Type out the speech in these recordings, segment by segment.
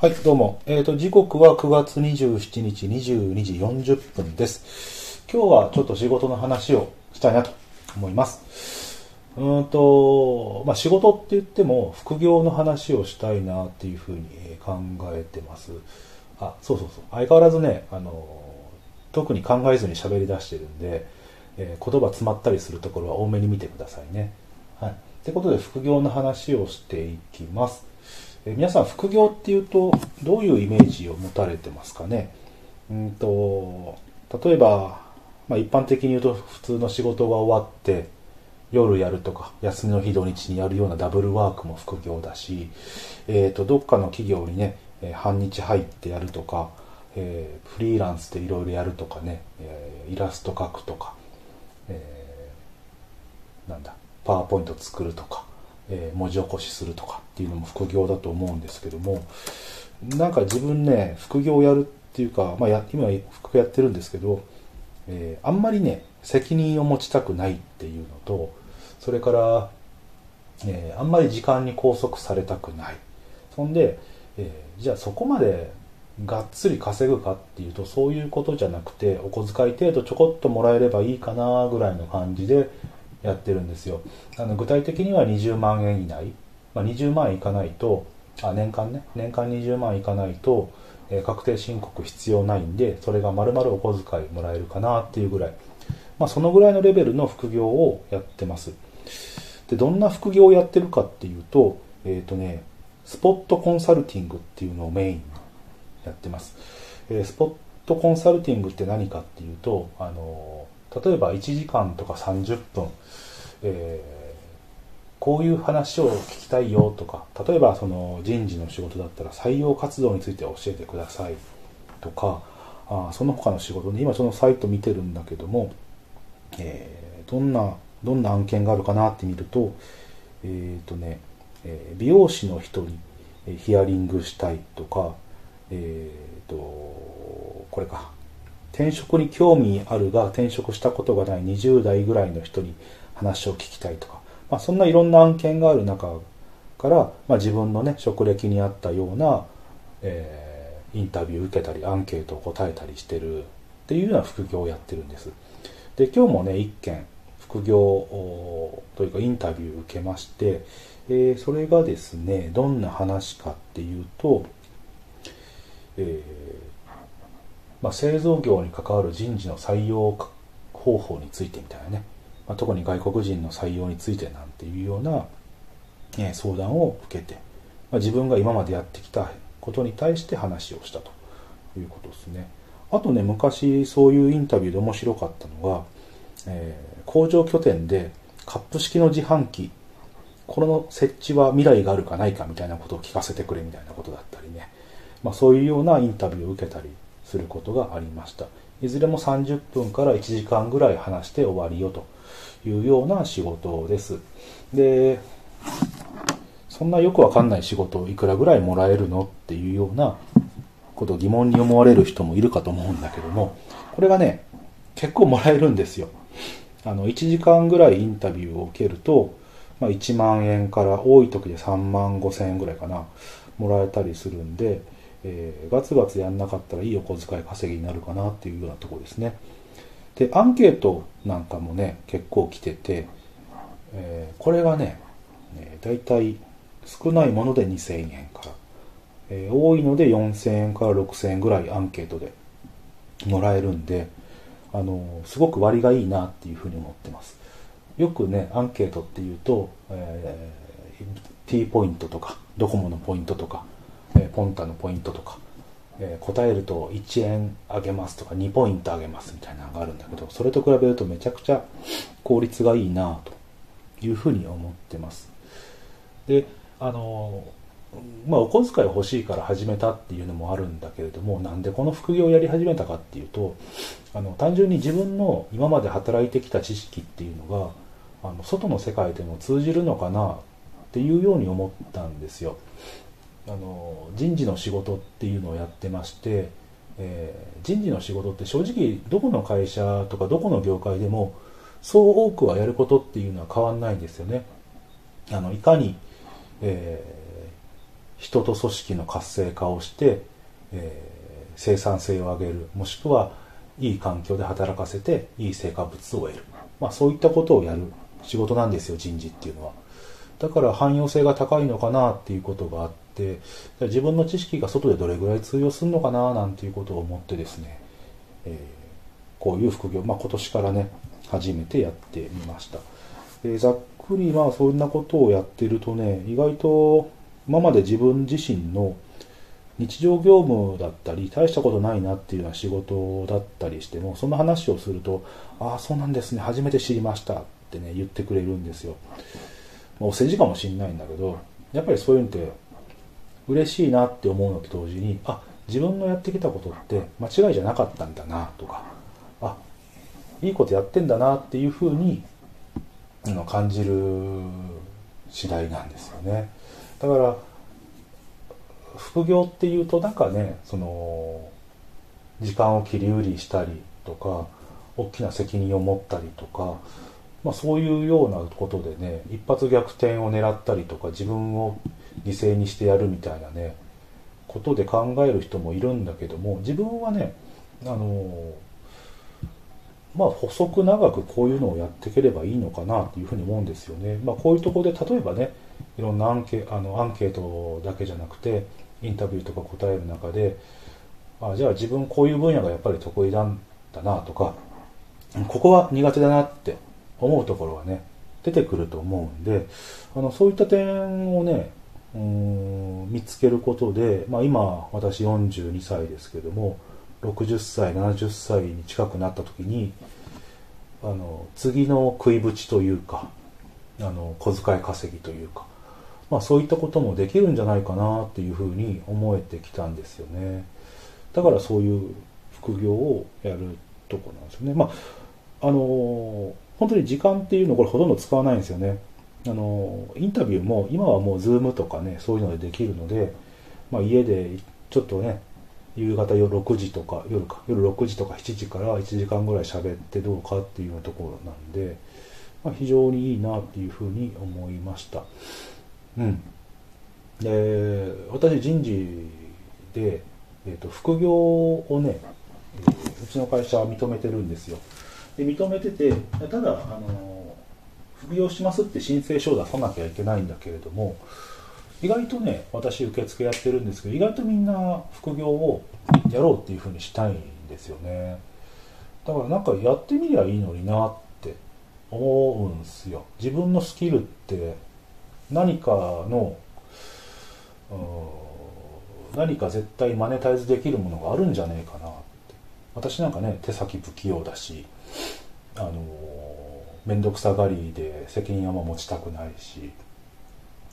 はい、どうも。えっ、と、時刻は9月27日22時40分です。今日はちょっと仕事の話をしたいなと思います。うんと、まあ、仕事って言っても副業の話をしたいなっていうふうに考えてます。あ、そうそうそう。相変わらずね、あの、特に考えずに喋り出してるんで、えー言葉詰まったりするところは多めに見てくださいね。はい。ってことで副業の話をしていきます。え皆さん副業っていうとどういうイメージを持たれてますかね？うんと例えば、まあ、一般的に言うと普通の仕事が終わって夜やるとか休みの日土日にやるようなダブルワークも副業だし、えー、とどっかの企業にね半日入ってやるとか、えーフリーランスでいろいろやるとかね、えーイラスト描くとか、えーなんだパワーポイント作るとか、え文字起こしするとかっていうのも副業だと思うんですけどもなんか自分ね副業をやるっていうか、まあ、や今は副業やってるんですけど、えーあんまりね責任を持ちたくないっていうのとそれから、えーあんまり時間に拘束されたくない。そんで、えーじゃあそこまでがっつり稼ぐかっていうとそういうことじゃなくてお小遣い程度ちょこっともらえればいいかなぐらいの感じでやってるんですよ。あの具体的には20万円以内、まあ、20万いかないとあ年間ね。年間20万いかないと、えー確定申告必要ないんでそれが丸々お小遣いもらえるかなっていうぐらい、まあ、そのぐらいのレベルの副業をやってます。でどんな副業をやってるかっていうとえっ、とねスポットコンサルティングっていうのをメインにやってます、えースポットコンサルティングって何かっていうとあの例えば1時間とか30分、えーこういう話を聞きたいよとか例えばその人事の仕事だったら採用活動について教えてくださいとかあその他の仕事で今そのサイト見てるんだけども、えーどんなどんな案件があるかなって見るとえっ、とね、えー美容師の人にヒアリングしたいとかえっ、とこれか。転職に興味あるが転職したことがない20代ぐらいの人に話を聞きたいとか、まあ、そんないろんな案件がある中から、まあ、自分のね職歴に合ったような、えーインタビュー受けたりアンケートを答えたりしてるっていうような副業をやってるんです。で今日もね一件副業というかインタビュー受けまして、えーそれがですねどんな話かっていうと、えーまあ、製造業に関わる人事の採用方法についてみたいなね、まあ、特に外国人の採用についてなんていうような、えー相談を受けて、まあ、自分が今までやってきたことに対して話をしたということですね。あとね昔そういうインタビューで面白かったのが、えー工場拠点でカップ式の自販機これの設置は未来があるかないかみたいなことを聞かせてくれみたいなことだったりね、まあ、そういうようなインタビューを受けたりすることがありました。いずれも30分から1時間ぐらい話して終わりよというような仕事です。でそんなよくわかんない仕事をいくらぐらいもらえるのっていうようなことを疑問に思われる人もいるかと思うんだけどもこれがね結構もらえるんですよ。あの1時間ぐらいインタビューを受けると、まあ、1万円から多い時で3万5千円ぐらいかなもらえたりするんで、えーガツガツやんなかったらいいお小遣い稼ぎになるかなっていうようなとこですね。でアンケートなんかもね結構来てて、えーこれがねえー大体少ないもので2000円から、えー多いので4000円から6000円ぐらいアンケートでもらえるんであのすごく割がいいなっていうふうに思ってます。よくねアンケートっていうと、えー T ポイントとかドコモのポイントとか、えーポンタのポイントとか、えー答えると1円あげますとか2ポイントあげますみたいなのがあるんだけどそれと比べるとめちゃくちゃ効率がいいなというふうに思ってます。であのまあお小遣い欲しいから始めたっていうのもあるんだけれどもなんでこの副業をやり始めたかっていうとあの単純に自分の今まで働いてきた知識っていうのがあの外の世界でも通じるのかなっていうように思ったんですよ。あの人事の仕事っていうのをやってまして、えー人事の仕事って正直どこの会社とかどこの業界でもそう多くはやることっていうのは変わんないんですよね。あのいかに、えー人と組織の活性化をして、えー、生産性を上げるもしくはいい環境で働かせていい成果物を得る、まあ、そういったことをやる仕事なんですよ人事っていうのは。だから汎用性が高いのかなっていうことがあって自分の知識が外でどれぐらい通用するのかななんていうことを思ってですね、えー、こういう副業、まあ、今年からね初めてやってみました、えー、ざっくりまあそんなことをやってるとね意外と今まで自分自身の日常業務だったり大したことないなっていうような仕事だったりしてもそんな話をすると「ああそうなんですね初めて知りました」ってね言ってくれるんですよ、まあ、お世辞かもしんないんだけどやっぱりそういうのって嬉しいなって思うのと同時にあ自分のやってきたことって間違いじゃなかったんだなとかあいいことやってんだなっていうふうに感じる次第なんですよね。だから副業っていうとなんかねその時間を切り売りしたりとか大きな責任を持ったりとか、まあ、そういうようなことでね一発逆転を狙ったりとか自分を犠牲にしてやるみたいなねことで考える人もいるんだけども自分はねあのまあ細く長くこういうのをやっていければいいのかなというふうに思うんですよね。まあ、こういうとこで例えばねいろんなアンケあのアンケートだけじゃなくてインタビューとか答える中であじゃあ自分こういう分野がやっぱり得意なんだなとかここは苦手だなって思うところがね出てくると思うんであのそういった点をね見つけることで、まあ、今私42歳ですけども60歳70歳に近くなった時にあの次の食いぶちというかあの小遣い稼ぎというかまあ、そういったこともできるんじゃないかなっていうふうに思えてきたんですよね。だからそういう副業をやるとこなんですよね。まああの本当に時間っていうのこれほとんど使わないんですよね。あのインタビューも今はもうズームとかねそういうのでできるので、まあ、家でちょっとね夕方夜6時とか夜か夜6時とか7時から1時間ぐらい喋ってどうかっていうようなところなんで、まあ、非常にいいなっていうふうに思いました。うんで私人事で、えーと、副業をね、うちの会社は認めてるんですよで認めててただあの副業しますって申請書を出さなきゃいけないんだけれども意外とね私受付やってるんですけど意外とみんな副業をやろうっていうふうにしたいんですよね。だからなんかやってみりゃいいのになって思うんすよ。自分のスキルって何かの何か絶対マネタイズできるものがあるんじゃねえかなって。私なんかね手先不器用だしあの面倒くさがりで責任は持ちたくないし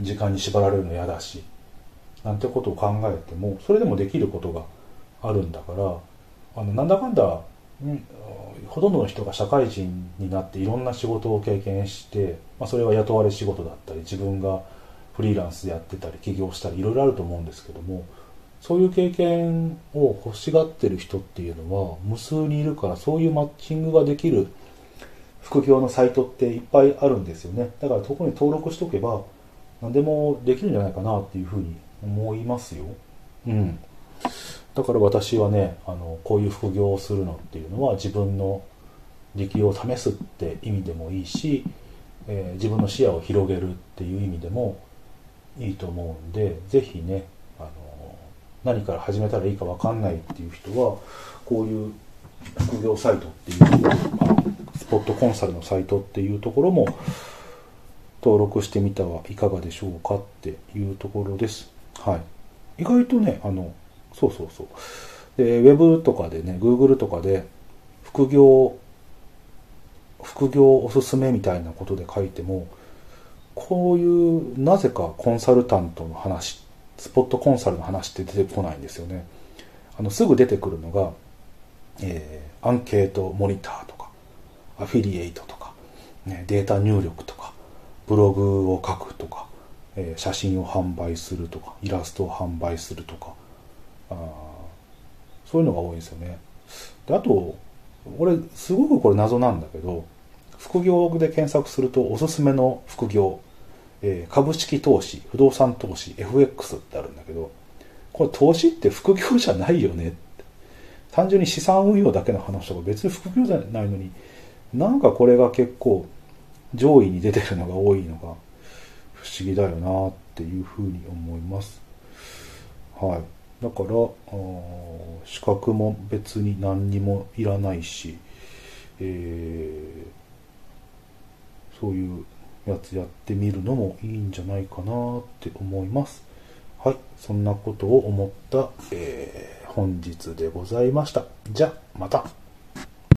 時間に縛られるの嫌だしなんてことを考えてもそれでもできることがあるんだからあのなんだかんだほとんどの人が社会人になっていろんな仕事を経験して、まあ、それは雇われ仕事だったり自分がフリーランスでやってたり起業したりいろいろあると思うんですけどもそういう経験を欲しがってる人っていうのは無数にいるからそういうマッチングができる副業のサイトっていっぱいあるんですよね。だからそこに登録しておけば何でもできるんじゃないかなっていうふうに思いますよ。うん。だから私はねあのこういう副業をするのっていうのは自分の力を試すって意味でもいいし、えー、自分の視野を広げるっていう意味でもいいと思うんで是非ねあの何から始めたらいいか分かんないっていう人はこういう副業サイトっていう、まあ、スポットコンサルのサイトっていうところも登録してみてはいかがでしょうかっていうところです。はい。意外とね、あの、そうそうそう。で、ウェブとかでね、Google とかで、副業、副業おすすめみたいなことで書いても、こういう、なぜかコンサルタントの話、スポットコンサルの話って出てこないんですよね。あの、すぐ出てくるのが、えー、アンケートモニターとか、アフィリエイトとか、ね、データ入力とか、ブログを書くとか、えー、写真を販売するとか、イラストを販売するとか、あそういうのが多いんですよね。であと俺すごくこれ謎なんだけど副業で検索するとおすすめの副業えー株式投資、不動産投資、FX ってあるんだけど、これ投資って副業じゃないよねって。単純に資産運用だけの話とか別に副業じゃないのに、なんかこれが結構上位に出てるのが多いのが不思議だよなっていうふうに思います。はい。だから、資格も別に何にもいらないし、えーそういうやつやってみるのもいいんじゃないかなって思います。はい。そんなことを思った、えー本日でございました。じゃ、また。